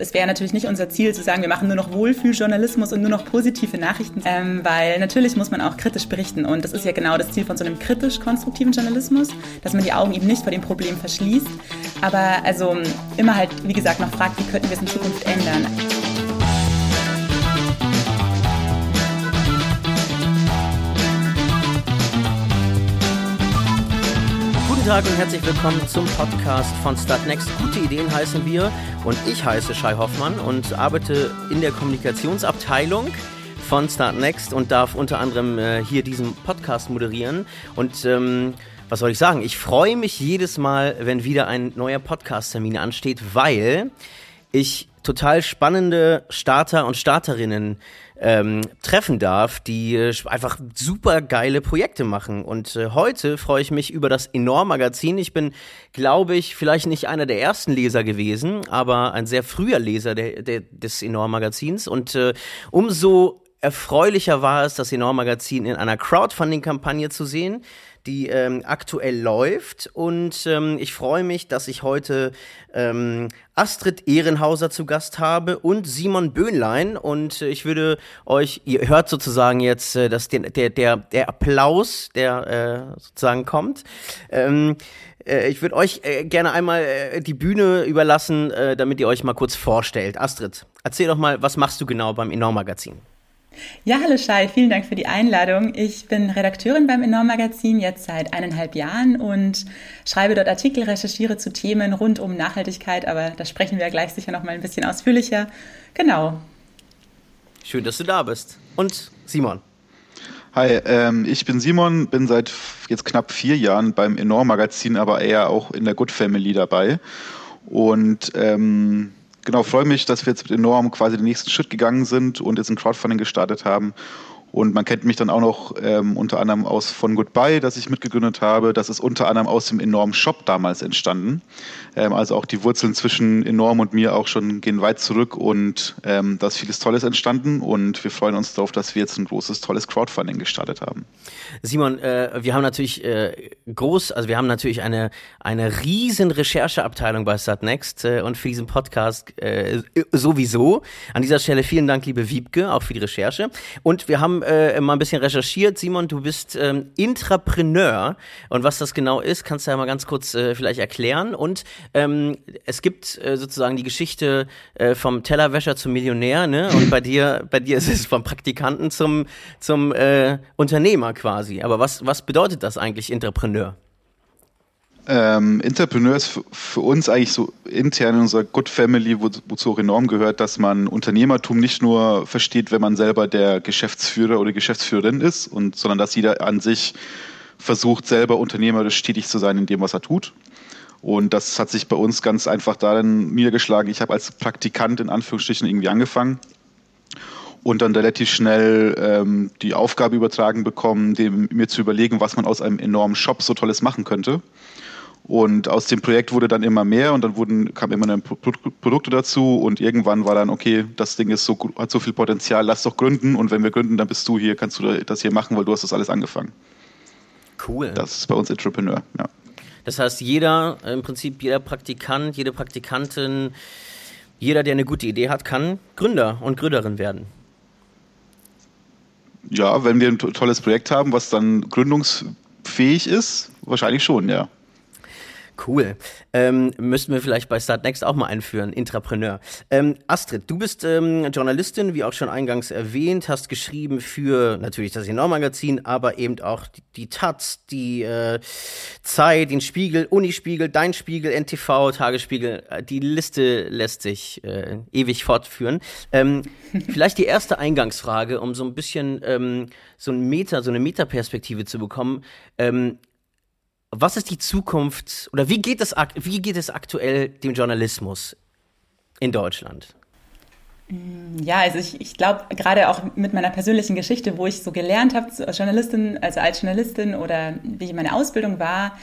Es wäre natürlich nicht unser Ziel zu sagen, wir machen nur noch Wohlfühljournalismus und nur noch positive Nachrichten, ähm, weil natürlich muss man auch kritisch berichten und das ist ja genau das Ziel von so einem kritisch-konstruktiven Journalismus, dass man die Augen eben nicht vor dem Problem verschließt, aber also immer halt, wie gesagt, noch fragt, wie könnten wir es in Zukunft ändern. Tag und herzlich willkommen zum Podcast von Startnext. Gute Ideen heißen wir und ich heiße Shai Hoffmann und arbeite in der Kommunikationsabteilung von Startnext und darf unter anderem äh, hier diesen Podcast moderieren. Und ähm, was soll ich sagen? Ich freue mich jedes Mal, wenn wieder ein neuer Podcast-Termin ansteht, weil ich total spannende Starter und Starterinnen ähm, treffen darf, die äh, einfach super geile Projekte machen. Und äh, heute freue ich mich über das Enorm-Magazin. Ich bin, glaube ich, vielleicht nicht einer der ersten Leser gewesen, aber ein sehr früher Leser der, der, des Enorm-Magazins. Und äh, umso erfreulicher war es, das Enorm-Magazin in einer Crowdfunding-Kampagne zu sehen die ähm, aktuell läuft. Und ähm, ich freue mich, dass ich heute ähm, Astrid Ehrenhauser zu Gast habe und Simon Böhnlein. Und äh, ich würde euch, ihr hört sozusagen jetzt, äh, dass der, der, der, der Applaus, der äh, sozusagen kommt. Ähm, äh, ich würde euch äh, gerne einmal äh, die Bühne überlassen, damit ihr euch mal kurz vorstellt. Astrid, erzähl doch mal, was machst du genau beim Enorm Magazin? Ja, hallo Shai, vielen Dank für die Einladung. Ich bin Redakteurin beim Enorm Magazin jetzt seit eineinhalb Jahren und schreibe dort Artikel, recherchiere zu Themen rund um Nachhaltigkeit, aber da sprechen wir ja gleich sicher noch mal ein bisschen ausführlicher. Genau. Schön, dass du da bist. Und Simon. Hi, ähm, ich bin Simon, bin seit jetzt knapp vier Jahren beim Enorm Magazin, aber eher auch in der Good Family dabei. Und ähm, genau, freue mich, dass wir jetzt mit Enorm quasi den nächsten Schritt gegangen sind und jetzt ein Crowdfunding gestartet haben und man kennt mich dann auch noch ähm, unter anderem aus von Goodbye, das ich mitgegründet habe. Das ist unter anderem aus dem Enorm Shop damals entstanden. Ähm, also auch die Wurzeln zwischen Enorm und mir auch schon gehen weit zurück und ähm, da ist vieles Tolles entstanden und wir freuen uns darauf, dass wir jetzt ein großes, tolles Crowdfunding gestartet haben. Simon, äh, wir haben natürlich äh, groß, also wir haben natürlich eine, eine riesen Rechercheabteilung bei Startnext äh, und für diesen Podcast äh, sowieso. An dieser Stelle vielen Dank, liebe Wiebke, auch für die Recherche. Und wir haben äh, mal ein bisschen recherchiert. Simon, du bist ähm, Intrapreneur. Und was das genau ist, kannst du ja mal ganz kurz äh, vielleicht erklären. Und ähm, es gibt äh, sozusagen die Geschichte äh, vom Tellerwäscher zum Millionär, ne? Und bei dir, bei dir ist es vom Praktikanten zum, zum äh, Unternehmer quasi. Aber was, was bedeutet das eigentlich, Intrapreneur? Ähm, ist für, uns eigentlich so intern in unserer Good Family, wo, wozu auch enorm gehört, dass man Unternehmertum nicht nur versteht, wenn man selber der Geschäftsführer oder Geschäftsführerin ist, und, sondern dass jeder an sich versucht, selber unternehmerisch tätig zu sein in dem, was er tut. Und das hat sich bei uns ganz einfach darin niedergeschlagen. Ich habe als Praktikant in Anführungsstrichen irgendwie angefangen und dann relativ schnell ähm, die Aufgabe übertragen bekommen, dem, mir zu überlegen, was man aus einem enormen Shop so Tolles machen könnte. Und aus dem Projekt wurde dann immer mehr und dann wurden, kamen immer mehr Produkte dazu und irgendwann war dann, okay, das Ding ist so, hat so viel Potenzial, lass doch gründen und wenn wir gründen, dann bist du hier, kannst du das hier machen, weil du hast das alles angefangen. Cool. Das ist bei uns Entrepreneur, ja. Das heißt, jeder, im Prinzip jeder Praktikant, jede Praktikantin, jeder, der eine gute Idee hat, kann Gründer und Gründerin werden. Ja, wenn wir ein tolles Projekt haben, was dann gründungsfähig ist, wahrscheinlich schon, ja. Cool. Ähm, müssten wir vielleicht bei Startnext auch mal einführen, Intrapreneur. Ähm, Astrid, du bist ähm, Journalistin, wie auch schon eingangs erwähnt, hast geschrieben für natürlich das Enorm-Magazin, aber eben auch die, die Taz, die äh, Zeit, den Spiegel, Unispiegel, Dein Spiegel, NTV, Tagesspiegel. Äh, die Liste lässt sich äh, ewig fortführen. Ähm, vielleicht die erste Eingangsfrage, um so ein bisschen ähm, so ein Meta, so eine Metaperspektive zu bekommen. Was ist die Zukunft oder wie geht es, wie geht es aktuell dem Journalismus in Deutschland? Mm, ja, also ich, ich glaube, gerade auch mit meiner persönlichen Geschichte, wo ich so gelernt habe, als Journalistin, also als Journalistin oder wie meine Ausbildung war,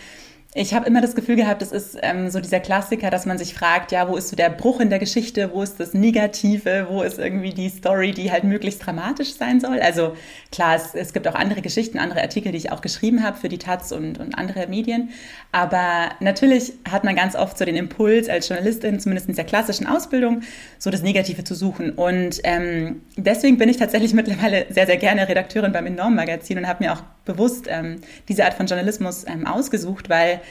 Ich habe immer das Gefühl gehabt, es ist ähm, so dieser Klassiker, dass man sich fragt, ja, wo ist so der Bruch in der Geschichte, wo ist das Negative, wo ist irgendwie die Story, die halt möglichst dramatisch sein soll. Also klar, es, es gibt auch andere Geschichten, andere Artikel, die ich auch geschrieben habe für die Taz und, und andere Medien. Aber natürlich hat man ganz oft so den Impuls als Journalistin, zumindest in der klassischen Ausbildung, so das Negative zu suchen. Und ähm, deswegen bin ich tatsächlich mittlerweile sehr, sehr gerne Redakteurin beim Enorm Magazin und habe mir auch bewusst ähm, diese Art von Journalismus ähm, ausgesucht, weil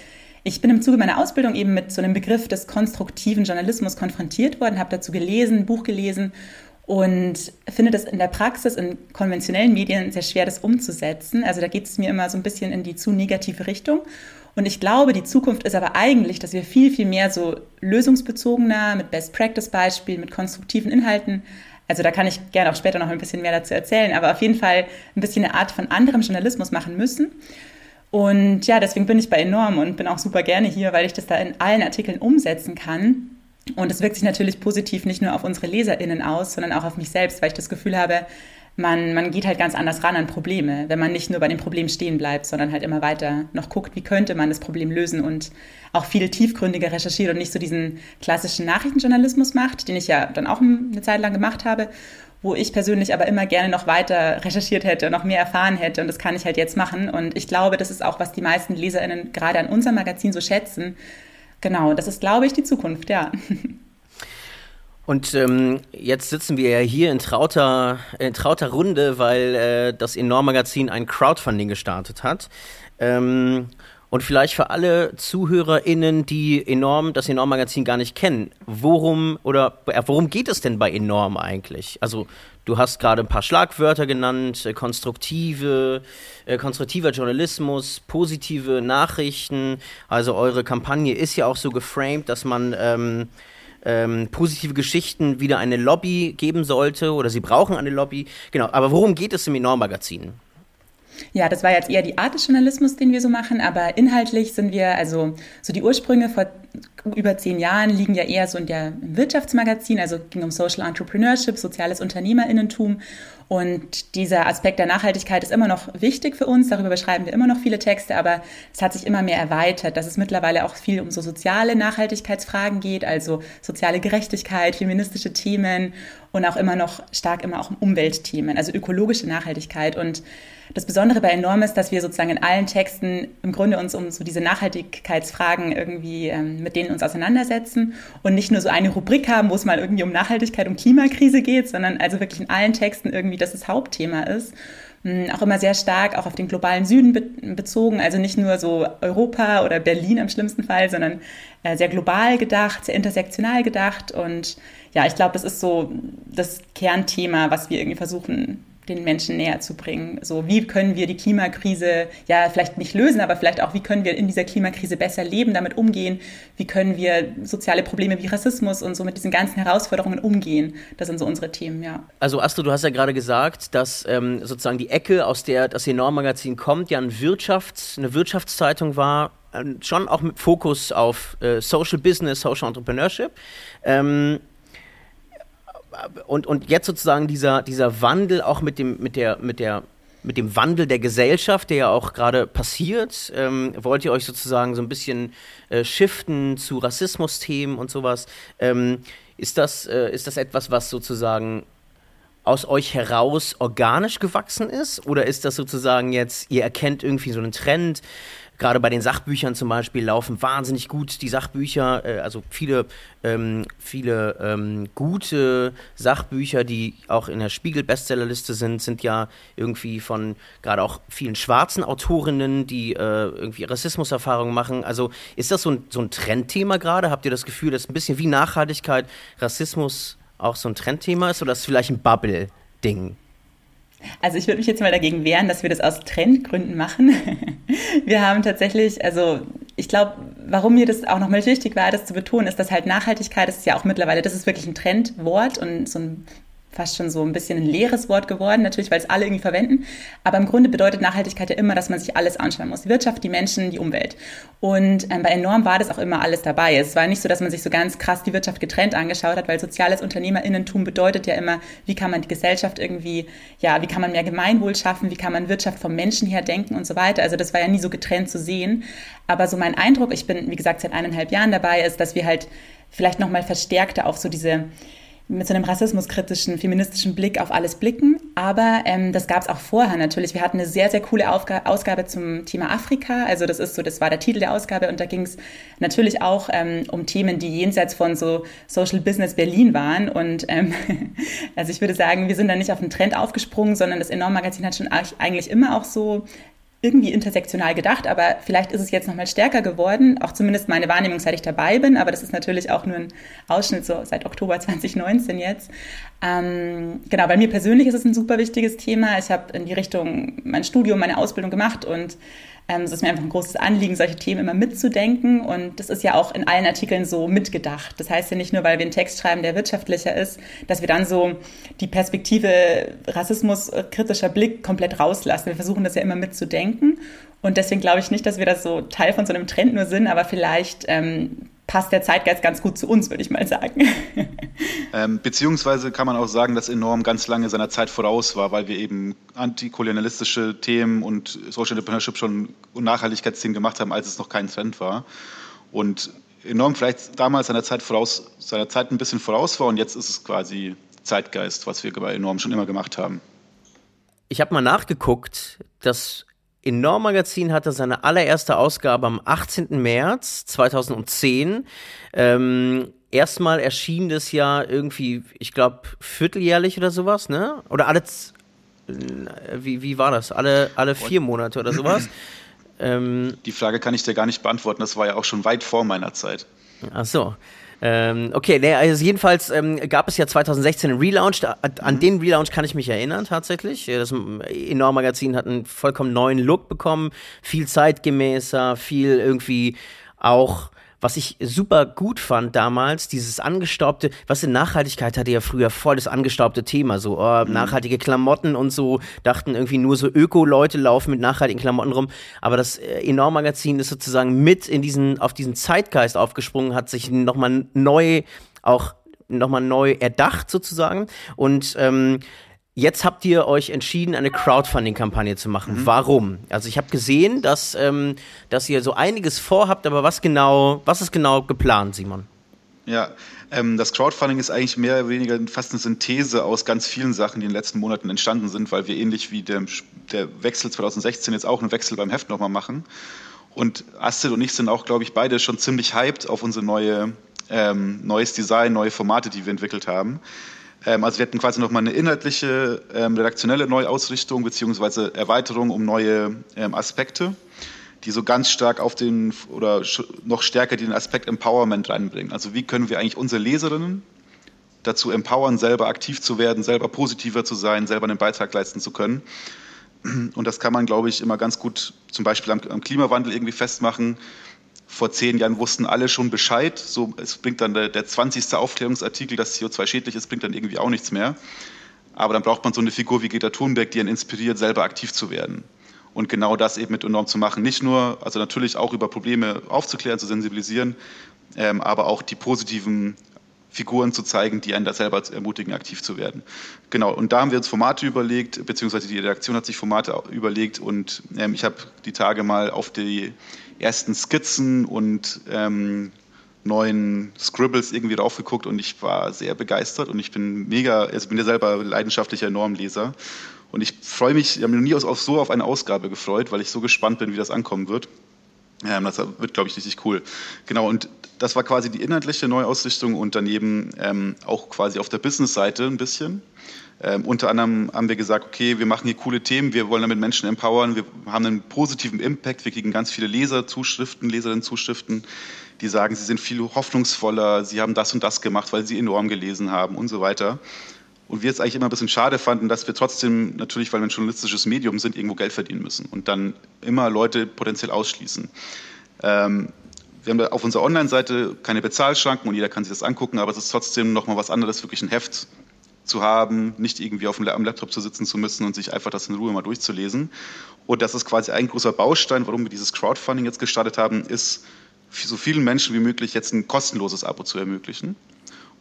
ich bin im Zuge meiner Ausbildung eben mit so einem Begriff des konstruktiven Journalismus konfrontiert worden, habe dazu gelesen, Buch gelesen und finde das in der Praxis in konventionellen Medien sehr schwer, das umzusetzen. Also da geht es mir immer so ein bisschen in die zu negative Richtung. Und ich glaube, die Zukunft ist aber eigentlich, dass wir viel, viel mehr so lösungsbezogener, mit Best-Practice-Beispielen, mit konstruktiven Inhalten also da kann ich gerne auch später noch ein bisschen mehr dazu erzählen, aber auf jeden Fall ein bisschen eine Art von anderem Journalismus machen müssen. Und ja, deswegen bin ich bei Enorm und bin auch super gerne hier, weil ich das da in allen Artikeln umsetzen kann. Und es wirkt sich natürlich positiv nicht nur auf unsere LeserInnen aus, sondern auch auf mich selbst, weil ich das Gefühl habe, man, man geht halt ganz anders ran an Probleme, wenn man nicht nur bei dem Problem stehen bleibt, sondern halt immer weiter noch guckt, wie könnte man das Problem lösen und auch viel tiefgründiger recherchiert und nicht so diesen klassischen Nachrichtenjournalismus macht, den ich ja dann auch eine Zeit lang gemacht habe wo ich persönlich aber immer gerne noch weiter recherchiert hätte, noch mehr erfahren hätte. Und das kann ich halt jetzt machen. Und ich glaube, das ist auch, was die meisten LeserInnen gerade an unserem Magazin so schätzen. Genau, das ist, glaube ich, die Zukunft, ja. Und ähm, jetzt sitzen wir ja hier in trauter, in trauter Runde, weil äh, das Enorm-Magazin ein Crowdfunding gestartet hat. Ähm, und vielleicht für alle ZuhörerInnen, die enorm, das Enorm-Magazin gar nicht kennen, worum oder äh, worum geht es denn bei Enorm eigentlich? Also du hast gerade ein paar Schlagwörter genannt, äh, konstruktive, äh, konstruktiver Journalismus, positive Nachrichten. Also eure Kampagne ist ja auch so geframed, dass man ähm, ähm, positive Geschichten wieder eine Lobby geben sollte oder sie brauchen eine Lobby. Genau, aber worum geht es im Enorm-Magazin? Ja, das war jetzt eher die Art des Journalismus, den wir so machen, aber inhaltlich sind wir, also so die Ursprünge vor über zehn Jahren liegen ja eher so in der Wirtschaftsmagazin, also ging um Social Entrepreneurship, soziales Unternehmerinnentum und dieser Aspekt der Nachhaltigkeit ist immer noch wichtig für uns. Darüber beschreiben wir immer noch viele Texte, aber es hat sich immer mehr erweitert, dass es mittlerweile auch viel um so soziale Nachhaltigkeitsfragen geht, also soziale Gerechtigkeit, feministische Themen und auch immer noch stark immer auch um Umweltthemen, also ökologische Nachhaltigkeit. Und das Besondere bei Enorm ist, dass wir sozusagen in allen Texten im Grunde uns um so diese Nachhaltigkeitsfragen irgendwie, ähm, mit denen uns auseinandersetzen und nicht nur so eine Rubrik haben, wo es mal irgendwie um Nachhaltigkeit, um Klimakrise geht, sondern also wirklich in allen Texten irgendwie, dass das Hauptthema ist. Hm, auch immer sehr stark auch auf den globalen Süden be bezogen, also nicht nur so Europa oder Berlin im schlimmsten Fall, sondern äh, sehr global gedacht, sehr intersektional gedacht und ja, ich glaube, das ist so das Kernthema, was wir irgendwie versuchen den Menschen näher zu bringen. So, wie können wir die Klimakrise ja vielleicht nicht lösen, aber vielleicht auch, wie können wir in dieser Klimakrise besser leben, damit umgehen? Wie können wir soziale Probleme wie Rassismus und so mit diesen ganzen Herausforderungen umgehen? Das sind so unsere Themen, ja. Also Astro, du hast ja gerade gesagt, dass ähm, sozusagen die Ecke, aus der das Enorm-Magazin kommt, ja ein Wirtschafts-, eine Wirtschaftszeitung war, äh, schon auch mit Fokus auf äh, Social Business, Social Entrepreneurship. Ähm, und, und jetzt sozusagen dieser, dieser Wandel auch mit dem, mit der, mit der, mit dem Wandel der Gesellschaft, der ja auch gerade passiert, ähm, wollt ihr euch sozusagen so ein bisschen äh, shiften zu Rassismusthemen und sowas. Ähm, ist, das, äh, ist das etwas, was sozusagen aus euch heraus organisch gewachsen ist? Oder ist das sozusagen jetzt, ihr erkennt irgendwie so einen Trend? Gerade bei den Sachbüchern zum Beispiel laufen wahnsinnig gut die Sachbücher, äh, also viele, ähm, viele ähm, gute Sachbücher, die auch in der Spiegel-Bestsellerliste sind, sind ja irgendwie von gerade auch vielen schwarzen Autorinnen, die äh, irgendwie Rassismuserfahrungen machen. Also ist das so ein, so ein Trendthema gerade? Habt ihr das Gefühl, dass ein bisschen wie Nachhaltigkeit Rassismus auch so ein Trendthema ist oder ist es vielleicht ein Bubble-Ding? Also ich würde mich jetzt mal dagegen wehren, dass wir das aus Trendgründen machen. Wir haben tatsächlich, also ich glaube, warum mir das auch nochmal wichtig war, das zu betonen, ist, dass halt Nachhaltigkeit ist ja auch mittlerweile, das ist wirklich ein Trendwort und so ein fast schon so ein bisschen ein leeres Wort geworden, natürlich, weil es alle irgendwie verwenden. Aber im Grunde bedeutet Nachhaltigkeit ja immer, dass man sich alles anschauen muss. Die Wirtschaft, die Menschen, die Umwelt. Und ähm, bei Enorm war das auch immer alles dabei. Es war nicht so, dass man sich so ganz krass die Wirtschaft getrennt angeschaut hat, weil soziales Unternehmerinnentum bedeutet ja immer, wie kann man die Gesellschaft irgendwie, ja, wie kann man mehr Gemeinwohl schaffen, wie kann man Wirtschaft vom Menschen her denken und so weiter. Also das war ja nie so getrennt zu sehen. Aber so mein Eindruck, ich bin, wie gesagt, seit eineinhalb Jahren dabei, ist, dass wir halt vielleicht nochmal verstärkter auf so diese mit so einem rassismuskritischen, feministischen Blick auf alles blicken. Aber ähm, das gab es auch vorher natürlich. Wir hatten eine sehr, sehr coole Aufga Ausgabe zum Thema Afrika. Also das ist so, das war der Titel der Ausgabe und da ging es natürlich auch ähm, um Themen, die jenseits von so Social Business Berlin waren. Und ähm, also ich würde sagen, wir sind da nicht auf den Trend aufgesprungen, sondern das Enorm Magazin hat schon eigentlich immer auch so irgendwie intersektional gedacht, aber vielleicht ist es jetzt nochmal stärker geworden, auch zumindest meine Wahrnehmung, seit ich dabei bin, aber das ist natürlich auch nur ein Ausschnitt so seit Oktober 2019 jetzt. Ähm, genau, bei mir persönlich ist es ein super wichtiges Thema. Ich habe in die Richtung mein Studium, meine Ausbildung gemacht und ähm, es ist mir einfach ein großes Anliegen, solche Themen immer mitzudenken. Und das ist ja auch in allen Artikeln so mitgedacht. Das heißt ja nicht nur, weil wir einen Text schreiben, der wirtschaftlicher ist, dass wir dann so die Perspektive Rassismus, kritischer Blick komplett rauslassen. Wir versuchen das ja immer mitzudenken. Und deswegen glaube ich nicht, dass wir da so Teil von so einem Trend nur sind, aber vielleicht ähm, passt der Zeitgeist ganz gut zu uns, würde ich mal sagen. Ähm, beziehungsweise kann man auch sagen, dass Enorm ganz lange seiner Zeit voraus war, weil wir eben antikolonialistische Themen und Social Entrepreneurship schon und Nachhaltigkeitsthemen gemacht haben, als es noch kein Trend war. Und Enorm vielleicht damals seiner Zeit voraus, seiner Zeit ein bisschen voraus war und jetzt ist es quasi Zeitgeist, was wir bei Enorm schon immer gemacht haben. Ich habe mal nachgeguckt, dass Enorm Magazin hatte seine allererste Ausgabe am 18. März 2010. Ähm, erstmal erschien das ja irgendwie, ich glaube, vierteljährlich oder sowas, ne? Oder alle, wie, wie war das? Alle, alle vier Monate oder sowas? ähm, Die Frage kann ich dir gar nicht beantworten. Das war ja auch schon weit vor meiner Zeit. Ach so. Ähm, okay, nee, also jedenfalls ähm, gab es ja 2016 einen Relaunch. Da, an mhm. den Relaunch kann ich mich erinnern tatsächlich. Das Enorm-Magazin hat einen vollkommen neuen Look bekommen, viel zeitgemäßer, viel irgendwie auch was ich super gut fand damals, dieses angestaubte, was in Nachhaltigkeit hatte ja früher voll das angestaubte Thema, so oh, mhm. nachhaltige Klamotten und so, dachten irgendwie nur so Öko-Leute laufen mit nachhaltigen Klamotten rum, aber das äh, Enorm-Magazin ist sozusagen mit in diesen, auf diesen Zeitgeist aufgesprungen, hat sich nochmal neu auch nochmal neu erdacht sozusagen und ähm, Jetzt habt ihr euch entschieden, eine Crowdfunding-Kampagne zu machen. Mhm. Warum? Also ich habe gesehen, dass, ähm, dass ihr so einiges vorhabt, aber was genau, was ist genau geplant, Simon? Ja, ähm, das Crowdfunding ist eigentlich mehr oder weniger fast eine Synthese aus ganz vielen Sachen, die in den letzten Monaten entstanden sind, weil wir ähnlich wie der, der Wechsel 2016 jetzt auch einen Wechsel beim Heft nochmal machen. Und Astrid und ich sind auch, glaube ich, beide schon ziemlich hyped auf unsere neue, ähm, neues Design, neue Formate, die wir entwickelt haben. Ähm, also wir hatten quasi nochmal eine inhaltliche, ähm, redaktionelle Neuausrichtung bzw. Erweiterung um neue ähm, Aspekte, die so ganz stark auf den oder noch stärker den Aspekt Empowerment reinbringen. Also wie können wir eigentlich unsere Leserinnen dazu empowern, selber aktiv zu werden, selber positiver zu sein, selber einen Beitrag leisten zu können. Und das kann man, glaube ich, immer ganz gut zum Beispiel am, am Klimawandel irgendwie festmachen vor zehn Jahren wussten alle schon Bescheid. So, es bringt dann der, der 20. Aufklärungsartikel, dass CO2 schädlich ist, bringt dann irgendwie auch nichts mehr. Aber dann braucht man so eine Figur wie Greta Thunberg, die einen inspiriert, selber aktiv zu werden. Und genau das eben mit enorm zu machen. Nicht nur, also natürlich auch über Probleme aufzuklären, zu sensibilisieren, ähm, aber auch die positiven Figuren zu zeigen, die einen da selber ermutigen, aktiv zu werden. Genau, und da haben wir uns Formate überlegt, beziehungsweise die Redaktion hat sich Formate überlegt und ähm, ich habe die Tage mal auf die ersten Skizzen und ähm, neuen Scribbles irgendwie draufgeguckt und ich war sehr begeistert und ich bin mega, also bin ja selber leidenschaftlicher Normleser und ich freue mich, ich habe mich noch nie so auf eine Ausgabe gefreut, weil ich so gespannt bin, wie das ankommen wird. Ähm, das wird, glaube ich, richtig cool. Genau, und das war quasi die inhaltliche Neuausrichtung und daneben ähm, auch quasi auf der Business-Seite ein bisschen. Ähm, unter anderem haben wir gesagt, okay, wir machen hier coole Themen, wir wollen damit Menschen empowern, wir haben einen positiven Impact, wir kriegen ganz viele Leserzuschriften, Leserinnenzuschriften, die sagen, sie sind viel hoffnungsvoller, sie haben das und das gemacht, weil sie enorm gelesen haben und so weiter. Und wir es eigentlich immer ein bisschen schade fanden, dass wir trotzdem natürlich, weil wir ein journalistisches Medium sind, irgendwo Geld verdienen müssen und dann immer Leute potenziell ausschließen. Ähm, wir haben auf unserer Online-Seite keine Bezahlschranken und jeder kann sich das angucken, aber es ist trotzdem nochmal was anderes, wirklich ein Heft zu haben, nicht irgendwie auf dem, am Laptop zu sitzen zu müssen und sich einfach das in Ruhe mal durchzulesen. Und das ist quasi ein großer Baustein, warum wir dieses Crowdfunding jetzt gestartet haben, ist, so vielen Menschen wie möglich jetzt ein kostenloses Abo zu ermöglichen.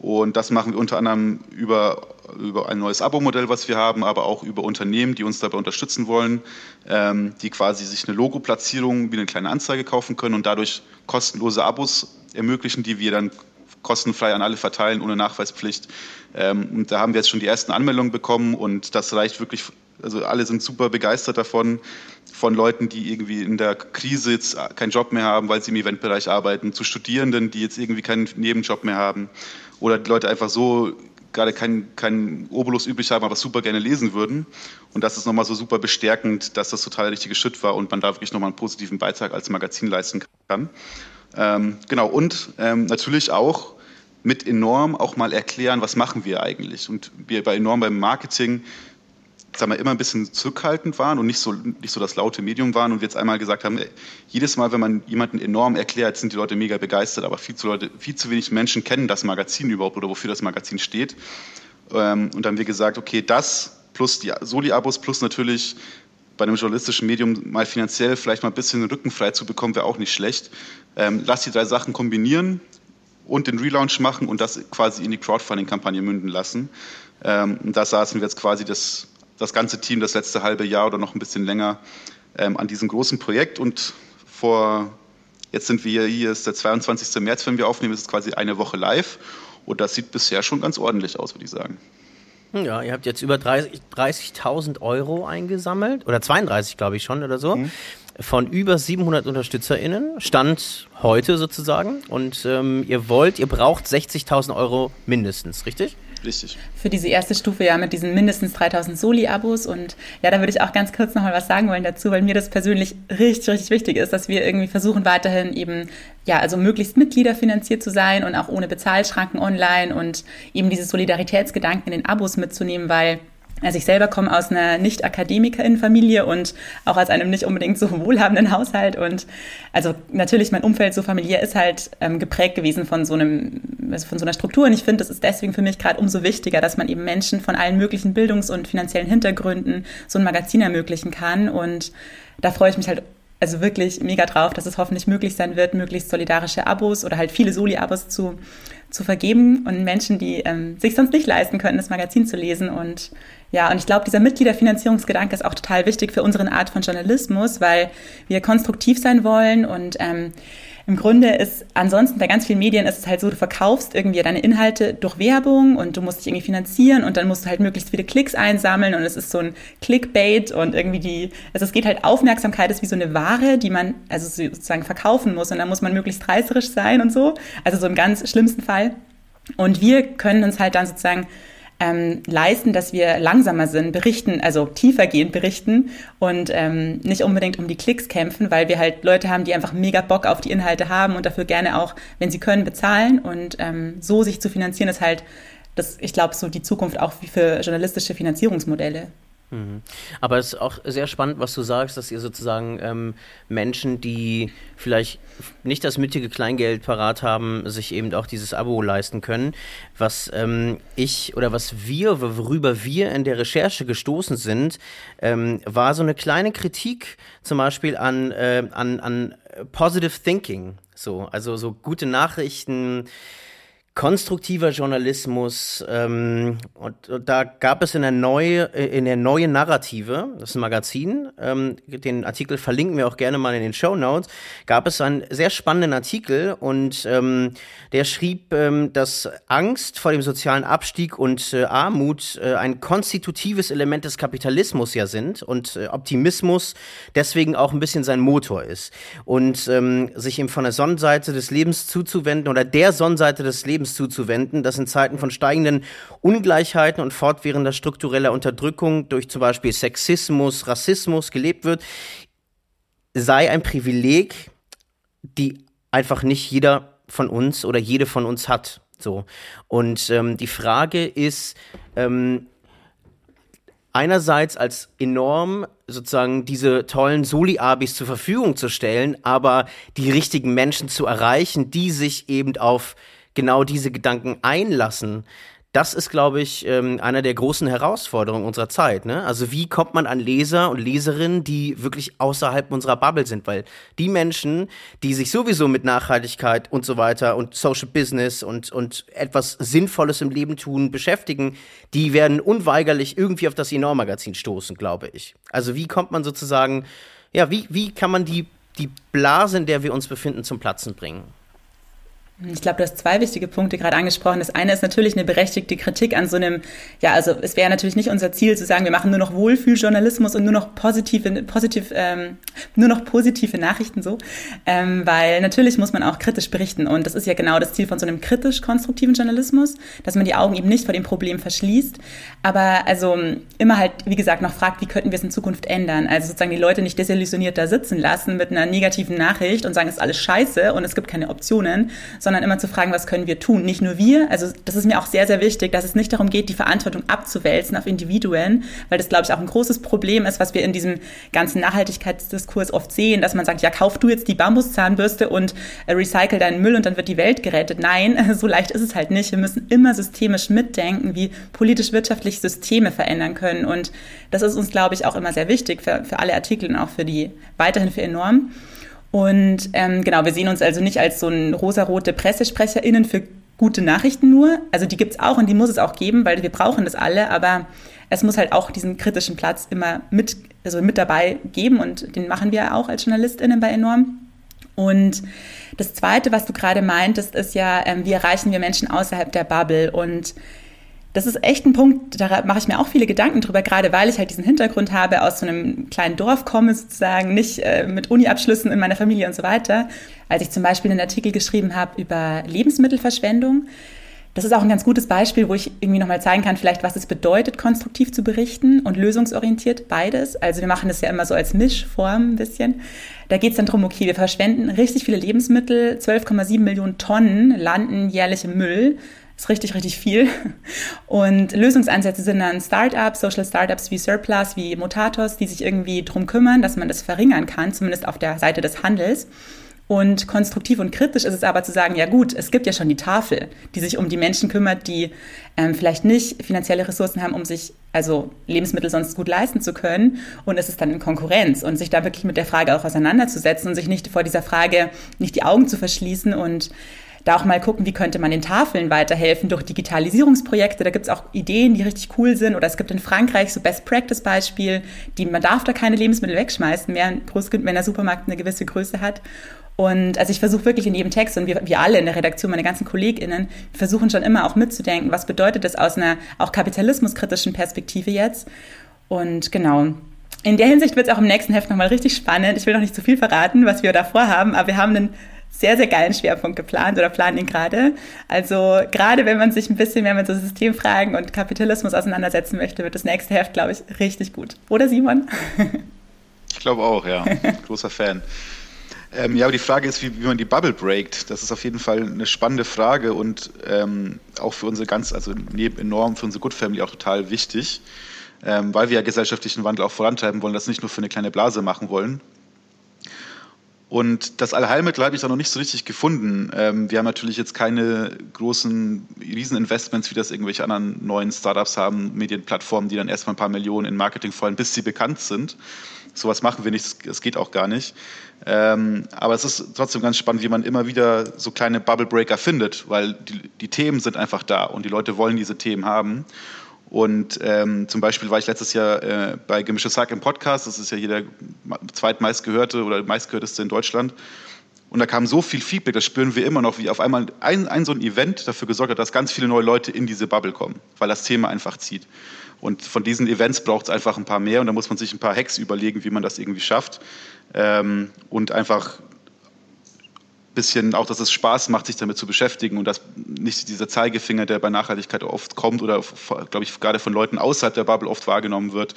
Und das machen wir unter anderem über, über ein neues Abo-Modell, was wir haben, aber auch über Unternehmen, die uns dabei unterstützen wollen, ähm, die quasi sich eine Logo-Platzierung wie eine kleine Anzeige kaufen können und dadurch kostenlose Abos ermöglichen, die wir dann kostenfrei an alle verteilen, ohne Nachweispflicht. Ähm, und da haben wir jetzt schon die ersten Anmeldungen bekommen und das reicht wirklich, also alle sind super begeistert davon, von Leuten, die irgendwie in der Krise jetzt keinen Job mehr haben, weil sie im Eventbereich arbeiten, zu Studierenden, die jetzt irgendwie keinen Nebenjob mehr haben oder die Leute einfach so gerade keinen kein Obolus übrig haben, aber super gerne lesen würden. Und das ist nochmal so super bestärkend, dass das total der richtige Schritt war und man da wirklich nochmal einen positiven Beitrag als Magazin leisten kann. Ähm, genau, und ähm, natürlich auch mit enorm auch mal erklären, was machen wir eigentlich. Und wir bei enorm beim Marketing sagen wir, immer ein bisschen zurückhaltend waren und nicht so, nicht so das laute Medium waren und wir jetzt einmal gesagt haben, jedes Mal, wenn man jemanden enorm erklärt, sind die Leute mega begeistert, aber viel zu, Leute, viel zu wenig Menschen kennen das Magazin überhaupt oder wofür das Magazin steht. Ähm, und dann haben wir gesagt, okay, das plus die Soli-Abos plus natürlich bei einem journalistischen Medium mal finanziell vielleicht mal ein bisschen rückenfrei zu bekommen, wäre auch nicht schlecht. Ähm, lass die drei Sachen kombinieren und den Relaunch machen und das quasi in die Crowdfunding-Kampagne münden lassen. Ähm, und da saßen wir jetzt quasi das das ganze Team das letzte halbe Jahr oder noch ein bisschen länger ähm, an diesem großen Projekt. Und vor, jetzt sind wir hier, ist der 22. März, wenn wir aufnehmen, ist es quasi eine Woche live. Und das sieht bisher schon ganz ordentlich aus, würde ich sagen. Ja, ihr habt jetzt über 30.000 30 Euro eingesammelt, oder 32, glaube ich schon, oder so, mhm. von über 700 UnterstützerInnen, Stand heute sozusagen. Und ähm, ihr wollt, ihr braucht 60.000 Euro mindestens, richtig? Richtig. Für diese erste Stufe ja mit diesen mindestens 3000 Soli-Abos. Und ja, da würde ich auch ganz kurz noch mal was sagen wollen dazu, weil mir das persönlich richtig, richtig wichtig ist, dass wir irgendwie versuchen weiterhin eben, ja, also möglichst Mitgliederfinanziert zu sein und auch ohne Bezahlschranken online und eben dieses Solidaritätsgedanken in den Abos mitzunehmen, weil also ich selber komme aus einer Nicht-Akademikerin-Familie und auch aus einem nicht unbedingt so wohlhabenden Haushalt. Und also natürlich mein Umfeld so familiär ist halt ähm, geprägt gewesen von so einem, also von so einer Struktur. Und ich finde, das ist deswegen für mich gerade umso wichtiger, dass man eben Menschen von allen möglichen Bildungs- und finanziellen Hintergründen so ein Magazin ermöglichen kann. Und da freue ich mich halt also wirklich mega drauf, dass es hoffentlich möglich sein wird, möglichst solidarische Abos oder halt viele Soli-Abos zu, zu vergeben und Menschen, die ähm, sich sonst nicht leisten können, das Magazin zu lesen. Und ja, und ich glaube, dieser Mitgliederfinanzierungsgedanke ist auch total wichtig für unsere Art von Journalismus, weil wir konstruktiv sein wollen und ähm, im Grunde ist ansonsten bei ganz vielen Medien ist es halt so, du verkaufst irgendwie deine Inhalte durch Werbung und du musst dich irgendwie finanzieren und dann musst du halt möglichst viele Klicks einsammeln und es ist so ein Clickbait und irgendwie die, also es geht halt Aufmerksamkeit ist wie so eine Ware, die man also sozusagen verkaufen muss und dann muss man möglichst reißerisch sein und so, also so im ganz schlimmsten Fall. Und wir können uns halt dann sozusagen ähm, leisten, dass wir langsamer sind, berichten, also tiefergehend berichten und ähm, nicht unbedingt um die Klicks kämpfen, weil wir halt Leute haben, die einfach mega Bock auf die Inhalte haben und dafür gerne auch, wenn sie können, bezahlen. Und ähm, so sich zu finanzieren ist halt, das, ich glaube, so die Zukunft auch für journalistische Finanzierungsmodelle. Mhm. Aber es ist auch sehr spannend, was du sagst, dass ihr sozusagen ähm, Menschen, die vielleicht nicht das nötige Kleingeld parat haben, sich eben auch dieses Abo leisten können. Was ähm, ich oder was wir, worüber wir in der Recherche gestoßen sind, ähm, war so eine kleine Kritik zum Beispiel an, äh, an, an Positive Thinking. So, also so gute Nachrichten, konstruktiver Journalismus ähm, und, und, da gab es in der neue in der neue Narrative, das ist ein Magazin, ähm, den Artikel verlinken wir auch gerne mal in den Show Notes, gab es einen sehr spannenden Artikel und ähm, der schrieb, ähm, dass Angst vor dem sozialen Abstieg und äh, Armut äh, ein konstitutives Element des Kapitalismus ja sind und äh, Optimismus deswegen auch ein bisschen sein Motor ist. Und ähm, sich ihm von der Sonnenseite des Lebens zuzuwenden oder der Sonnenseite des Lebens Lebens zuzuwenden, das in Zeiten von steigenden Ungleichheiten und fortwährender struktureller Unterdrückung durch zum Beispiel Sexismus, Rassismus gelebt wird, sei ein Privileg, die einfach nicht jeder von uns oder jede von uns hat. So. Und ähm, die Frage ist, ähm, einerseits als enorm sozusagen diese tollen Soli-Abis zur Verfügung zu stellen, aber die richtigen Menschen zu erreichen, die sich eben auf genau diese Gedanken einlassen, das ist, glaube ich, ähm, einer der großen Herausforderungen unserer Zeit. Ne? Also wie kommt man an Leser und Leserinnen, die wirklich außerhalb unserer Bubble sind? Weil die Menschen, die sich sowieso mit Nachhaltigkeit und so weiter und Social Business und, und etwas Sinnvolles im Leben tun beschäftigen, die werden unweigerlich irgendwie auf das Enorm-Magazin stoßen, glaube ich. Also wie kommt man sozusagen, ja, wie, wie kann man die, die Blase, in der wir uns befinden, zum Platzen bringen? Ich glaube, du hast zwei wichtige Punkte gerade angesprochen. Das eine ist natürlich eine berechtigte Kritik an so einem, ja, also es wäre natürlich nicht unser Ziel zu sagen, wir machen nur noch Wohlfühljournalismus und nur noch positive, positiv, ähm, nur noch positive Nachrichten so, ähm, weil natürlich muss man auch kritisch berichten und das ist ja genau das Ziel von so einem kritisch-konstruktiven Journalismus, dass man die Augen eben nicht vor dem Problem verschließt, aber also immer halt, wie gesagt, noch fragt, wie könnten wir es in Zukunft ändern? Also sozusagen die Leute nicht desillusioniert da sitzen lassen mit einer negativen Nachricht und sagen, es ist alles scheiße und es gibt keine Optionen, sondern immer zu fragen, was können wir tun? Nicht nur wir, also das ist mir auch sehr, sehr wichtig, dass es nicht darum geht, die Verantwortung abzuwälzen auf Individuen, weil das, glaube ich, auch ein großes Problem ist, was wir in diesem ganzen Nachhaltigkeitsdiskurs oft sehen, dass man sagt, ja, kauf du jetzt die Bambuszahnbürste und äh, recycle deinen Müll und dann wird die Welt gerettet. Nein, so leicht ist es halt nicht. Wir müssen immer systemisch mitdenken, wie politisch-wirtschaftlich Systeme verändern können. Und das ist uns, glaube ich, auch immer sehr wichtig für, für alle Artikel und auch für die, weiterhin für enorm. Und ähm, genau, wir sehen uns also nicht als so ein rosarote PressesprecherInnen für gute Nachrichten nur. Also die gibt's auch und die muss es auch geben, weil wir brauchen das alle, aber es muss halt auch diesen kritischen Platz immer mit, also mit dabei geben und den machen wir auch als JournalistInnen bei Enorm. Und das Zweite, was du gerade meintest, ist ja, ähm, wie erreichen wir Menschen außerhalb der Bubble und das ist echt ein Punkt, da mache ich mir auch viele Gedanken drüber, gerade weil ich halt diesen Hintergrund habe, aus so einem kleinen Dorf komme sozusagen, nicht äh, mit Uni-Abschlüssen in meiner Familie und so weiter. Als ich zum Beispiel einen Artikel geschrieben habe über Lebensmittelverschwendung, das ist auch ein ganz gutes Beispiel, wo ich irgendwie nochmal zeigen kann, vielleicht, was es bedeutet, konstruktiv zu berichten und lösungsorientiert, beides. Also wir machen das ja immer so als Mischform ein bisschen. Da geht es dann darum, okay, wir verschwenden richtig viele Lebensmittel, 12,7 Millionen Tonnen landen jährlich im Müll ist richtig, richtig viel. Und Lösungsansätze sind dann Startups, Social Startups wie Surplus, wie Motatos, die sich irgendwie drum kümmern, dass man das verringern kann, zumindest auf der Seite des Handels. Und konstruktiv und kritisch ist es aber zu sagen, ja gut, es gibt ja schon die Tafel, die sich um die Menschen kümmert, die ähm, vielleicht nicht finanzielle Ressourcen haben, um sich also Lebensmittel sonst gut leisten zu können. Und es ist dann in Konkurrenz und sich da wirklich mit der Frage auch auseinanderzusetzen und sich nicht vor dieser Frage nicht die Augen zu verschließen und da auch mal gucken, wie könnte man den Tafeln weiterhelfen durch Digitalisierungsprojekte. Da gibt es auch Ideen, die richtig cool sind. Oder es gibt in Frankreich so Best-Practice-Beispiel, die man darf da keine Lebensmittel wegschmeißen mehr, wenn der Supermarkt eine gewisse Größe hat. Und also ich versuche wirklich in jedem Text und wir, wir alle in der Redaktion, meine ganzen KollegInnen, versuchen schon immer auch mitzudenken, was bedeutet das aus einer auch kapitalismuskritischen Perspektive jetzt. Und genau, in der Hinsicht wird es auch im nächsten Heft nochmal richtig spannend. Ich will noch nicht zu viel verraten, was wir davor haben, aber wir haben einen sehr, sehr geilen Schwerpunkt geplant oder planen ihn gerade. Also gerade wenn man sich ein bisschen mehr mit so Systemfragen und Kapitalismus auseinandersetzen möchte, wird das nächste Heft, glaube ich, richtig gut. Oder Simon? Ich glaube auch, ja. Großer Fan. Ähm, ja, aber die Frage ist, wie, wie, man die Bubble breakt. Das ist auf jeden Fall eine spannende Frage und ähm, auch für unsere ganz, also neben enorm für unsere Good Family auch total wichtig, ähm, weil wir ja gesellschaftlichen Wandel auch vorantreiben wollen, das nicht nur für eine kleine Blase machen wollen, und das Allheilmittel habe ich da noch nicht so richtig gefunden. Ähm, wir haben natürlich jetzt keine großen Rieseninvestments, wie das irgendwelche anderen neuen Startups haben, Medienplattformen, die dann erstmal ein paar Millionen in Marketing fallen, bis sie bekannt sind. Sowas machen wir nicht, das geht auch gar nicht. Ähm, aber es ist trotzdem ganz spannend, wie man immer wieder so kleine Bubble Breaker findet, weil die, die Themen sind einfach da und die Leute wollen diese Themen haben. Und ähm, zum Beispiel war ich letztes Jahr äh, bei Gemischtes Hack im Podcast, das ist ja hier der zweitmeistgehörte oder meistgehörteste in Deutschland. Und da kam so viel Feedback, das spüren wir immer noch, wie auf einmal ein, ein so ein Event dafür gesorgt hat, dass ganz viele neue Leute in diese Bubble kommen, weil das Thema einfach zieht. Und von diesen Events braucht es einfach ein paar mehr und da muss man sich ein paar Hacks überlegen, wie man das irgendwie schafft. Ähm, und einfach bisschen auch, dass es Spaß macht, sich damit zu beschäftigen und dass nicht dieser Zeigefinger, der bei Nachhaltigkeit oft kommt oder, glaube ich, gerade von Leuten außerhalb der Bubble oft wahrgenommen wird,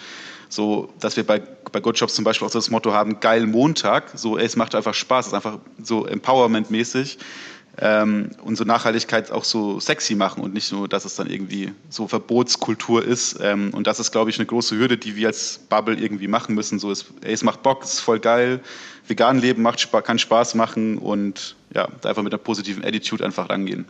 so, dass wir bei, bei Good Jobs zum Beispiel auch so das Motto haben, geil Montag, so, ey, es macht einfach Spaß, es ist einfach so Empowerment-mäßig ähm, so Nachhaltigkeit auch so sexy machen und nicht nur, dass es dann irgendwie so Verbotskultur ist. Ähm, und das ist, glaube ich, eine große Hürde, die wir als Bubble irgendwie machen müssen. So ist, ey, es macht Bock, es ist voll geil, vegan leben macht, kann Spaß machen und ja, da einfach mit einer positiven Attitude einfach rangehen.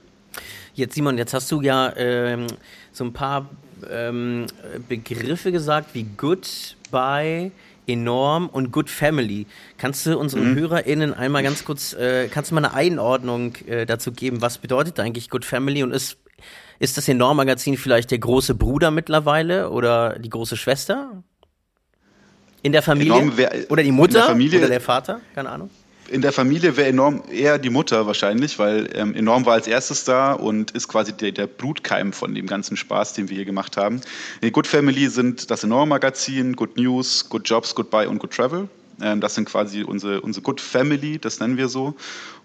Jetzt Simon, jetzt hast du ja ähm, so ein paar ähm, Begriffe gesagt wie Good, By, Enorm und Good Family. Kannst du unseren mhm. HörerInnen einmal ganz kurz, äh, kannst du mal eine Einordnung äh, dazu geben? Was bedeutet eigentlich Good Family und ist, ist das Enorm-Magazin vielleicht der große Bruder mittlerweile oder die große Schwester? In der Familie? Wär, oder die Mutter? Familie, oder der Vater? Keine Ahnung in der Familie wäre enorm eher die Mutter wahrscheinlich, weil ähm, enorm war als erstes da und ist quasi der, der Brutkeim von dem ganzen Spaß, den wir hier gemacht haben. Die Good Family sind das Enorm Magazin, Good News, Good Jobs, Goodbye und Good Travel. Ähm, das sind quasi unsere, unsere Good Family, das nennen wir so.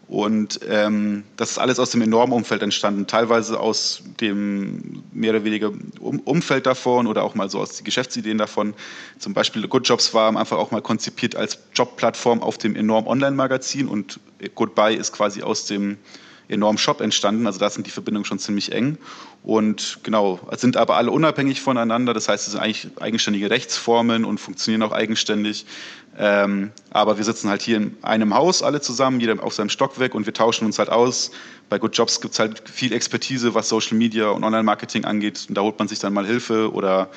Und ähm, das ist alles aus dem enormen Umfeld entstanden, teilweise aus dem mehr oder weniger um Umfeld davon oder auch mal so aus den Geschäftsideen davon. Zum Beispiel Good Jobs war Anfang auch mal konzipiert als Jobplattform auf dem enorm Online-Magazin und Goodbye ist quasi aus dem enormen Shop entstanden. Also da sind die Verbindungen schon ziemlich eng. Und genau, sind aber alle unabhängig voneinander. Das heißt, es sind eigentlich eigenständige Rechtsformen und funktionieren auch eigenständig. Ähm, aber wir sitzen halt hier in einem Haus alle zusammen, jeder auf seinem Stockwerk und wir tauschen uns halt aus. Bei Good Jobs gibt es halt viel Expertise, was Social Media und Online-Marketing angeht. Und da holt man sich dann mal Hilfe oder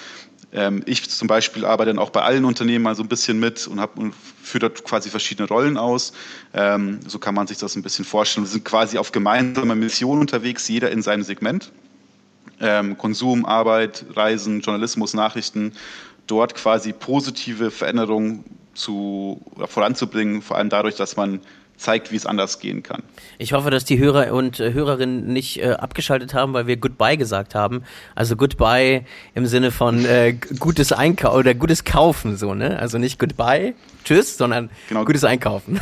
ich zum Beispiel arbeite dann auch bei allen Unternehmen mal so ein bisschen mit und, hab, und führe dort quasi verschiedene Rollen aus. Ähm, so kann man sich das ein bisschen vorstellen. Wir sind quasi auf gemeinsamer Mission unterwegs, jeder in seinem Segment. Ähm, Konsum, Arbeit, Reisen, Journalismus, Nachrichten, dort quasi positive Veränderungen zu, voranzubringen, vor allem dadurch, dass man zeigt, wie es anders gehen kann. Ich hoffe, dass die Hörer und äh, Hörerinnen nicht äh, abgeschaltet haben, weil wir Goodbye gesagt haben. Also Goodbye im Sinne von äh, gutes Einkaufen oder gutes Kaufen, so, ne? Also nicht Goodbye, tschüss, sondern genau. gutes Einkaufen.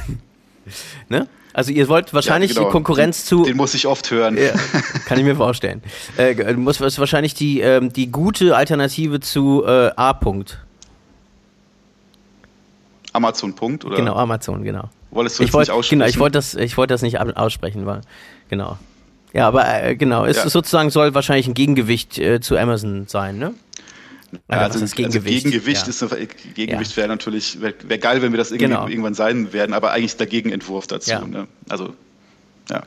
ne? Also ihr wollt wahrscheinlich ja, genau. die Konkurrenz den, zu. Den muss ich oft hören. Ja, kann ich mir vorstellen. Äh, muss ist wahrscheinlich die ähm, die gute Alternative zu äh, A. -Punkt. Amazon Punkt oder? Genau Amazon genau. Wolltest du ich wollt, nicht aussprechen? Genau, ich wollte das, ich wollte das nicht aussprechen, weil, genau. Ja, aber äh, genau, es ja. sozusagen soll wahrscheinlich ein Gegengewicht äh, zu Amazon sein, ne? Ja, also, das Gegengewicht, also Gegengewicht, ja. ist, Gegengewicht wäre natürlich, wäre wär geil, wenn wir das genau. irgendwann sein werden, aber eigentlich der Gegenentwurf dazu. Ne? Also, ja.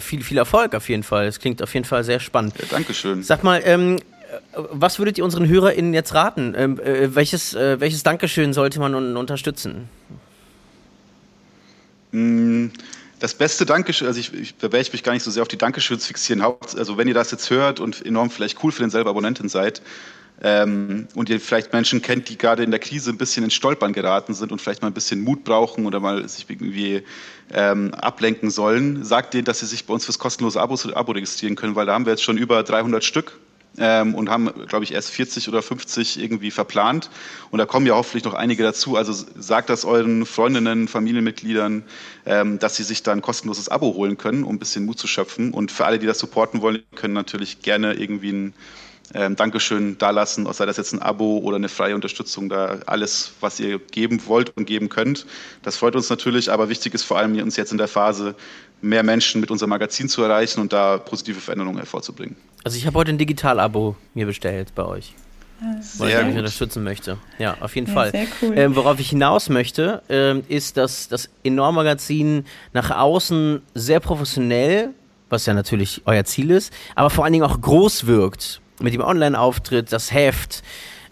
Viel, viel Erfolg auf jeden Fall. Es klingt auf jeden Fall sehr spannend. Ja, Dankeschön. Sag mal, ähm, was würdet ihr unseren HörerInnen jetzt raten? Ähm, äh, welches, äh, welches Dankeschön sollte man un unterstützen? Mm, das beste Dankeschön, also ich, ich, da werde ich mich gar nicht so sehr auf die Dankeschöns fixieren. Also wenn ihr das jetzt hört und enorm vielleicht cool für den selber Abonnentin seid ähm, und ihr vielleicht Menschen kennt, die gerade in der Krise ein bisschen ins Stolpern geraten sind und vielleicht mal ein bisschen Mut brauchen oder mal sich irgendwie ähm, ablenken sollen, sagt denen, dass sie sich bei uns fürs kostenlose Abo, Abo registrieren können, weil da haben wir jetzt schon über 300 Stück ähm, und haben, glaube ich, erst 40 oder 50 irgendwie verplant. Und da kommen ja hoffentlich noch einige dazu. Also sagt das euren Freundinnen, Familienmitgliedern, ähm, dass sie sich da ein kostenloses Abo holen können, um ein bisschen Mut zu schöpfen. Und für alle, die das supporten wollen, können natürlich gerne irgendwie ein ähm, Dankeschön dalassen, sei das jetzt ein Abo oder eine freie Unterstützung, da alles, was ihr geben wollt und geben könnt. Das freut uns natürlich, aber wichtig ist vor allem uns jetzt in der Phase, mehr Menschen mit unserem Magazin zu erreichen und da positive Veränderungen hervorzubringen. Also ich habe heute ein Digital-Abo mir bestellt bei euch. Weil ich mich unterstützen möchte. Ja, auf jeden ja, Fall. Cool. Ähm, worauf ich hinaus möchte, ähm, ist, dass das Enorm-Magazin nach außen sehr professionell, was ja natürlich euer Ziel ist, aber vor allen Dingen auch groß wirkt. Mit dem Online-Auftritt, das Heft,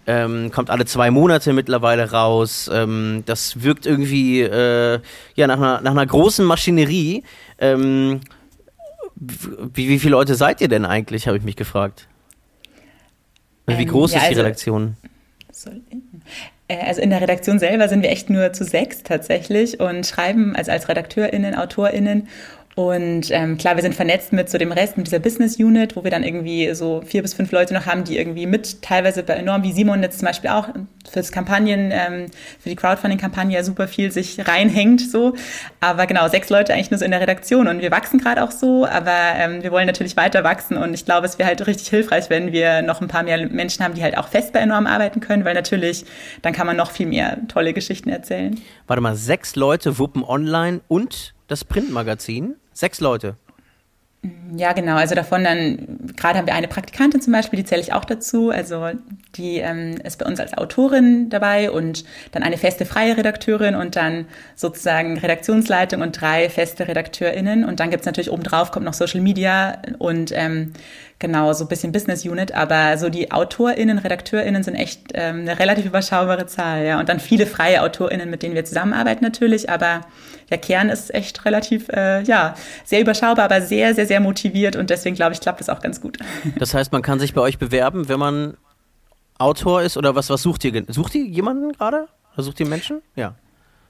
ähm, kommt alle zwei Monate mittlerweile raus. Ähm, das wirkt irgendwie äh, ja, nach, einer, nach einer großen Maschinerie. Ähm, wie, wie viele Leute seid ihr denn eigentlich, habe ich mich gefragt. Wie ähm, groß ja, ist die also, Redaktion? Äh, also in der Redaktion selber sind wir echt nur zu sechs tatsächlich und schreiben also als RedakteurInnen, AutorInnen und ähm, klar, wir sind vernetzt mit so dem Rest, mit dieser Business Unit, wo wir dann irgendwie so vier bis fünf Leute noch haben, die irgendwie mit teilweise bei enorm, wie Simon jetzt zum Beispiel auch fürs Kampagnen, ähm, für die Crowdfunding-Kampagne ja super viel sich reinhängt so. Aber genau, sechs Leute eigentlich nur so in der Redaktion und wir wachsen gerade auch so, aber ähm, wir wollen natürlich weiter wachsen und ich glaube, es wäre halt richtig hilfreich, wenn wir noch ein paar mehr Menschen haben, die halt auch fest bei enorm arbeiten können, weil natürlich dann kann man noch viel mehr tolle Geschichten erzählen. Warte mal, sechs Leute wuppen online und das Printmagazin? Sechs Leute. Ja, genau. Also davon dann, gerade haben wir eine Praktikantin zum Beispiel, die zähle ich auch dazu. Also die ähm, ist bei uns als Autorin dabei und dann eine feste freie Redakteurin und dann sozusagen Redaktionsleitung und drei feste RedakteurInnen. Und dann gibt's natürlich obendrauf kommt noch Social Media und ähm, genau so ein bisschen Business Unit. Aber so die AutorInnen, RedakteurInnen sind echt ähm, eine relativ überschaubare Zahl, ja. Und dann viele freie AutorInnen, mit denen wir zusammenarbeiten natürlich, aber der Kern ist echt relativ, äh, ja, sehr überschaubar, aber sehr, sehr, sehr motiviert und deswegen glaube ich, klappt das auch ganz gut. Das heißt, man kann sich bei euch bewerben, wenn man Autor ist oder was, was sucht ihr? Sucht ihr jemanden gerade? Sucht ihr Menschen? Ja.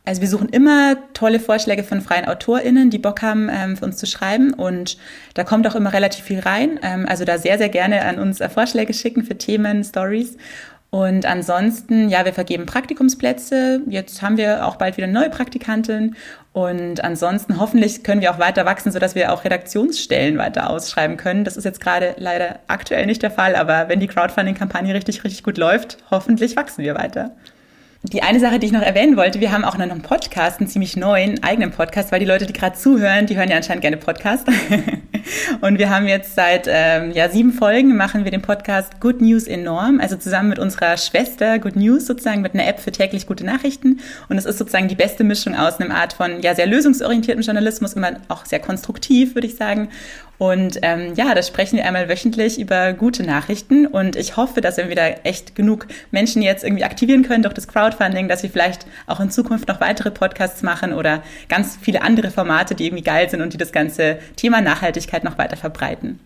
Also wir suchen immer tolle Vorschläge von freien AutorInnen, die Bock haben, ähm, für uns zu schreiben. Und da kommt auch immer relativ viel rein. Ähm, also da sehr, sehr gerne an uns äh, Vorschläge schicken für Themen, Stories. Und ansonsten, ja, wir vergeben Praktikumsplätze. Jetzt haben wir auch bald wieder neue Praktikanten. Und ansonsten hoffentlich können wir auch weiter wachsen, sodass wir auch Redaktionsstellen weiter ausschreiben können. Das ist jetzt gerade leider aktuell nicht der Fall, aber wenn die Crowdfunding-Kampagne richtig, richtig gut läuft, hoffentlich wachsen wir weiter die eine Sache, die ich noch erwähnen wollte, wir haben auch noch einen Podcast, einen ziemlich neuen eigenen Podcast, weil die Leute, die gerade zuhören, die hören ja anscheinend gerne Podcast. und wir haben jetzt seit ähm, ja, sieben Folgen machen wir den Podcast Good News enorm, also zusammen mit unserer Schwester Good News sozusagen mit einer App für täglich gute Nachrichten. Und es ist sozusagen die beste Mischung aus einem Art von ja sehr lösungsorientierten Journalismus, immer auch sehr konstruktiv, würde ich sagen, und ähm, ja, da sprechen wir einmal wöchentlich über gute Nachrichten. Und ich hoffe, dass wir wieder echt genug Menschen jetzt irgendwie aktivieren können durch das Crowdfunding, dass wir vielleicht auch in Zukunft noch weitere Podcasts machen oder ganz viele andere Formate, die irgendwie geil sind und die das ganze Thema Nachhaltigkeit noch weiter verbreiten.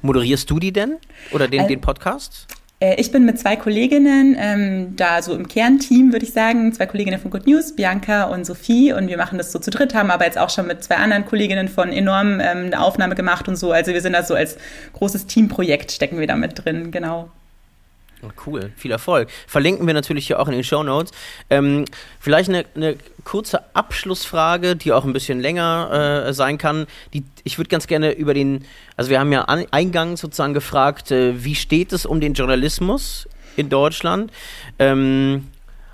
Moderierst du die denn? Oder den, äh, den Podcast? Äh, ich bin mit zwei Kolleginnen ähm, da so im Kernteam, würde ich sagen. Zwei Kolleginnen von Good News, Bianca und Sophie. Und wir machen das so zu dritt, haben aber jetzt auch schon mit zwei anderen Kolleginnen von enorm ähm, eine Aufnahme gemacht und so. Also wir sind da so als großes Teamprojekt stecken wir da mit drin, genau. Cool, viel Erfolg. Verlinken wir natürlich hier auch in den Show Notes. Ähm, vielleicht eine, eine, kurze Abschlussfrage, die auch ein bisschen länger äh, sein kann. Die, ich würde ganz gerne über den, also wir haben ja an, eingangs sozusagen gefragt, äh, wie steht es um den Journalismus in Deutschland? Ähm,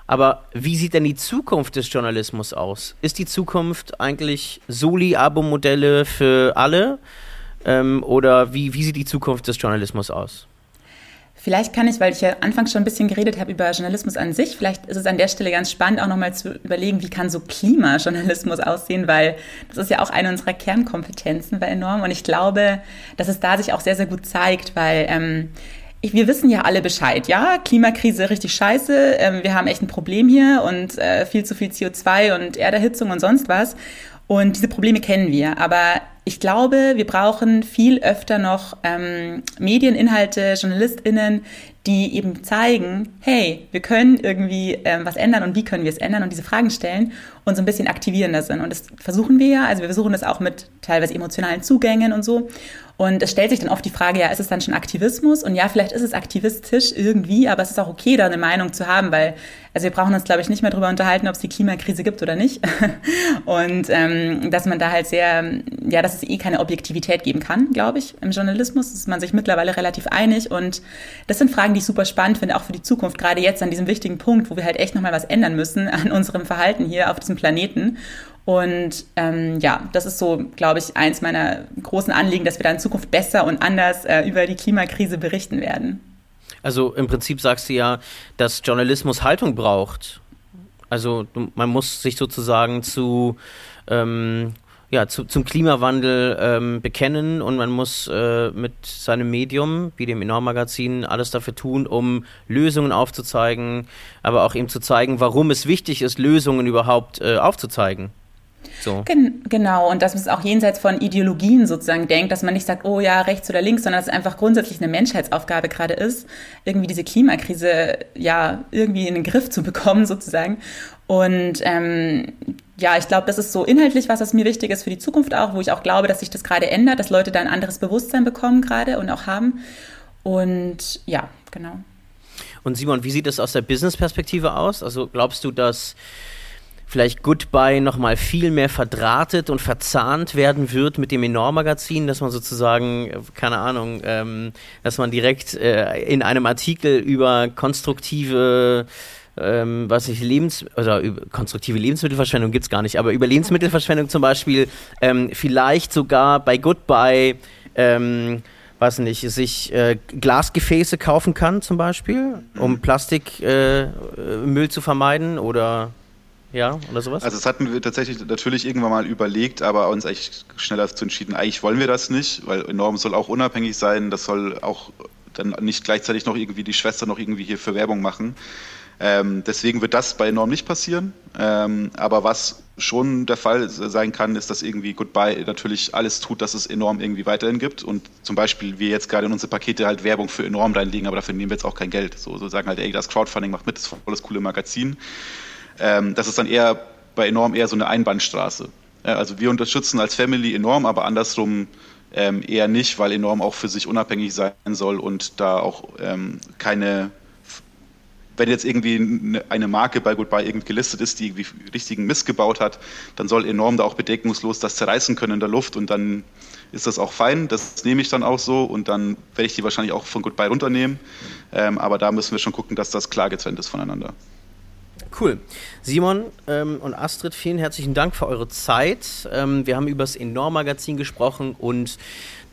aber wie sieht denn die Zukunft des Journalismus aus? Ist die Zukunft eigentlich Soli-Abo-Modelle für alle? Ähm, oder wie, wie sieht die Zukunft des Journalismus aus? Vielleicht kann ich, weil ich ja anfangs schon ein bisschen geredet habe über Journalismus an sich, vielleicht ist es an der Stelle ganz spannend, auch nochmal zu überlegen, wie kann so Klimajournalismus aussehen, weil das ist ja auch eine unserer Kernkompetenzen bei Enorm. Und ich glaube, dass es da sich auch sehr, sehr gut zeigt, weil ähm, ich, wir wissen ja alle Bescheid, ja, Klimakrise richtig scheiße, ähm, wir haben echt ein Problem hier und äh, viel zu viel CO2 und Erderhitzung und sonst was. Und diese Probleme kennen wir. Aber ich glaube, wir brauchen viel öfter noch ähm, Medieninhalte, JournalistInnen, die eben zeigen, hey, wir können irgendwie ähm, was ändern und wie können wir es ändern und diese Fragen stellen und so ein bisschen aktivierender sind. Und das versuchen wir ja, also wir versuchen das auch mit teilweise emotionalen Zugängen und so. Und es stellt sich dann oft die Frage, ja, ist es dann schon Aktivismus? Und ja, vielleicht ist es aktivistisch irgendwie, aber es ist auch okay, da eine Meinung zu haben, weil, also wir brauchen uns, glaube ich, nicht mehr darüber unterhalten, ob es die Klimakrise gibt oder nicht. Und ähm, dass man da halt sehr, ja, dass es eh keine Objektivität geben kann, glaube ich, im Journalismus. ist man sich mittlerweile relativ einig. Und das sind Fragen, die ich super spannend finde, auch für die Zukunft, gerade jetzt an diesem wichtigen Punkt, wo wir halt echt nochmal was ändern müssen an unserem Verhalten hier auf diesem Planeten. Und ähm, ja, das ist so, glaube ich, eins meiner großen Anliegen, dass wir da in Zukunft besser und anders äh, über die Klimakrise berichten werden. Also im Prinzip sagst du ja, dass Journalismus Haltung braucht. Also man muss sich sozusagen zu ähm, ja, zu, zum Klimawandel ähm, bekennen und man muss äh, mit seinem Medium, wie dem Enorm-Magazin, alles dafür tun, um Lösungen aufzuzeigen, aber auch ihm zu zeigen, warum es wichtig ist, Lösungen überhaupt äh, aufzuzeigen. So. Gen genau, und dass man es auch jenseits von Ideologien sozusagen denkt, dass man nicht sagt, oh ja, rechts oder links, sondern dass es einfach grundsätzlich eine Menschheitsaufgabe gerade ist, irgendwie diese Klimakrise ja irgendwie in den Griff zu bekommen sozusagen. Und ähm, ja, ich glaube, das ist so inhaltlich was, was mir wichtig ist für die Zukunft auch, wo ich auch glaube, dass sich das gerade ändert, dass Leute da ein anderes Bewusstsein bekommen gerade und auch haben. Und ja, genau. Und Simon, wie sieht das aus der Business-Perspektive aus? Also glaubst du, dass vielleicht Goodbye nochmal viel mehr verdrahtet und verzahnt werden wird mit dem Enorm-Magazin, dass man sozusagen, keine Ahnung, ähm, dass man direkt äh, in einem Artikel über konstruktive ähm, was ich, Lebens also über konstruktive Lebensmittelverschwendung gibt es gar nicht, aber über Lebensmittelverschwendung zum Beispiel ähm, vielleicht sogar bei Goodbye ähm, weiß nicht, sich äh, Glasgefäße kaufen kann zum Beispiel, um Plastikmüll äh, zu vermeiden oder ja, oder sowas? Also das hatten wir tatsächlich natürlich irgendwann mal überlegt, aber uns eigentlich schneller dazu entschieden, eigentlich wollen wir das nicht, weil Enorm soll auch unabhängig sein, das soll auch dann nicht gleichzeitig noch irgendwie die Schwester noch irgendwie hier für Werbung machen. Ähm, deswegen wird das bei Enorm nicht passieren. Ähm, aber was schon der Fall sein kann, ist, dass irgendwie Goodbye natürlich alles tut, dass es Enorm irgendwie weiterhin gibt. Und zum Beispiel wir jetzt gerade in unsere Pakete halt Werbung für Enorm reinlegen, aber dafür nehmen wir jetzt auch kein Geld. So, so sagen halt, ey, das Crowdfunding macht mit, das ist voll das coole Magazin. Ähm, das ist dann eher bei Enorm eher so eine Einbahnstraße. Ja, also wir unterstützen als Family enorm, aber andersrum ähm, eher nicht, weil enorm auch für sich unabhängig sein soll und da auch ähm, keine wenn jetzt irgendwie eine Marke bei Goodbye irgendwie gelistet ist, die irgendwie richtigen Mist gebaut hat, dann soll enorm da auch bedeckungslos das zerreißen können in der Luft und dann ist das auch fein. Das nehme ich dann auch so und dann werde ich die wahrscheinlich auch von Goodbye runternehmen. Ähm, aber da müssen wir schon gucken, dass das klar getrennt ist voneinander. Cool. Simon ähm, und Astrid, vielen herzlichen Dank für eure Zeit. Ähm, wir haben über das Enorm-Magazin gesprochen und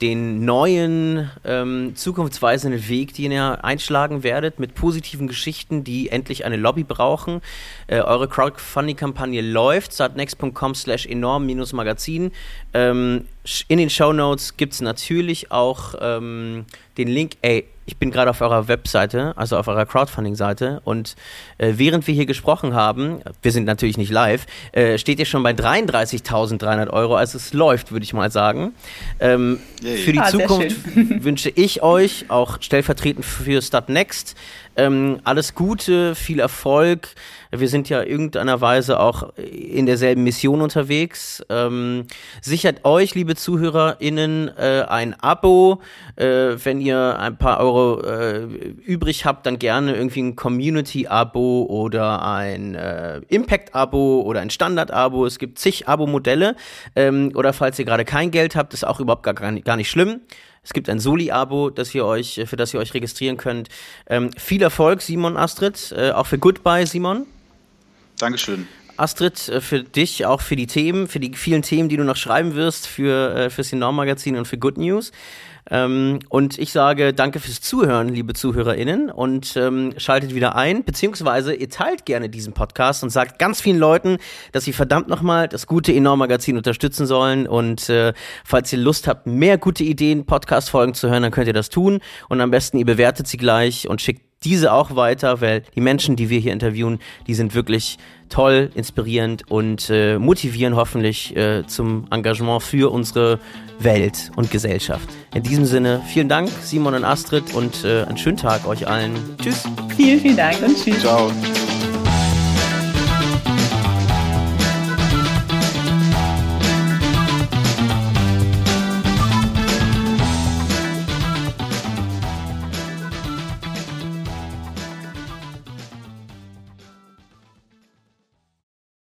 den neuen, ähm, zukunftsweisenden Weg, den ihr einschlagen werdet, mit positiven Geschichten, die endlich eine Lobby brauchen. Äh, eure Crowdfunding-Kampagne läuft, startnext.com slash enorm-magazin. Ähm, in den Show Notes gibt es natürlich auch ähm, den Link, ey, ich bin gerade auf eurer Webseite, also auf eurer Crowdfunding-Seite und äh, während wir hier gesprochen haben, wir sind natürlich nicht live, äh, steht ihr schon bei 33.300 Euro, also es läuft, würde ich mal sagen. Ähm, für die ah, Zukunft wünsche ich euch, auch stellvertretend für Start Next, ähm, alles Gute, viel Erfolg. Wir sind ja irgendeiner Weise auch in derselben Mission unterwegs. Ähm, sichert euch, liebe ZuhörerInnen, äh, ein Abo. Äh, wenn ihr ein paar Euro äh, übrig habt, dann gerne irgendwie ein Community-Abo oder ein äh, Impact-Abo oder ein Standard-Abo. Es gibt zig Abo-Modelle. Ähm, oder falls ihr gerade kein Geld habt, ist auch überhaupt gar, gar nicht schlimm. Es gibt ein Soli-Abo, das ihr euch, für das ihr euch registrieren könnt. Ähm, viel Erfolg, Simon Astrid, äh, auch für Goodbye, Simon. Dankeschön. Astrid, äh, für dich, auch für die Themen, für die vielen Themen, die du noch schreiben wirst für äh, fürs Enorm-Magazin und für Good News. Ähm, und ich sage danke fürs Zuhören, liebe ZuhörerInnen, und ähm, schaltet wieder ein, beziehungsweise ihr teilt gerne diesen Podcast und sagt ganz vielen Leuten, dass sie verdammt nochmal das gute Enorm-Magazin unterstützen sollen. Und äh, falls ihr Lust habt, mehr gute Ideen, Podcast-Folgen zu hören, dann könnt ihr das tun. Und am besten ihr bewertet sie gleich und schickt diese auch weiter, weil die Menschen, die wir hier interviewen, die sind wirklich toll, inspirierend und äh, motivieren hoffentlich äh, zum Engagement für unsere Welt und Gesellschaft. In diesem Sinne, vielen Dank, Simon und Astrid, und äh, einen schönen Tag euch allen. Tschüss. Vielen, vielen Dank und tschüss. Ciao.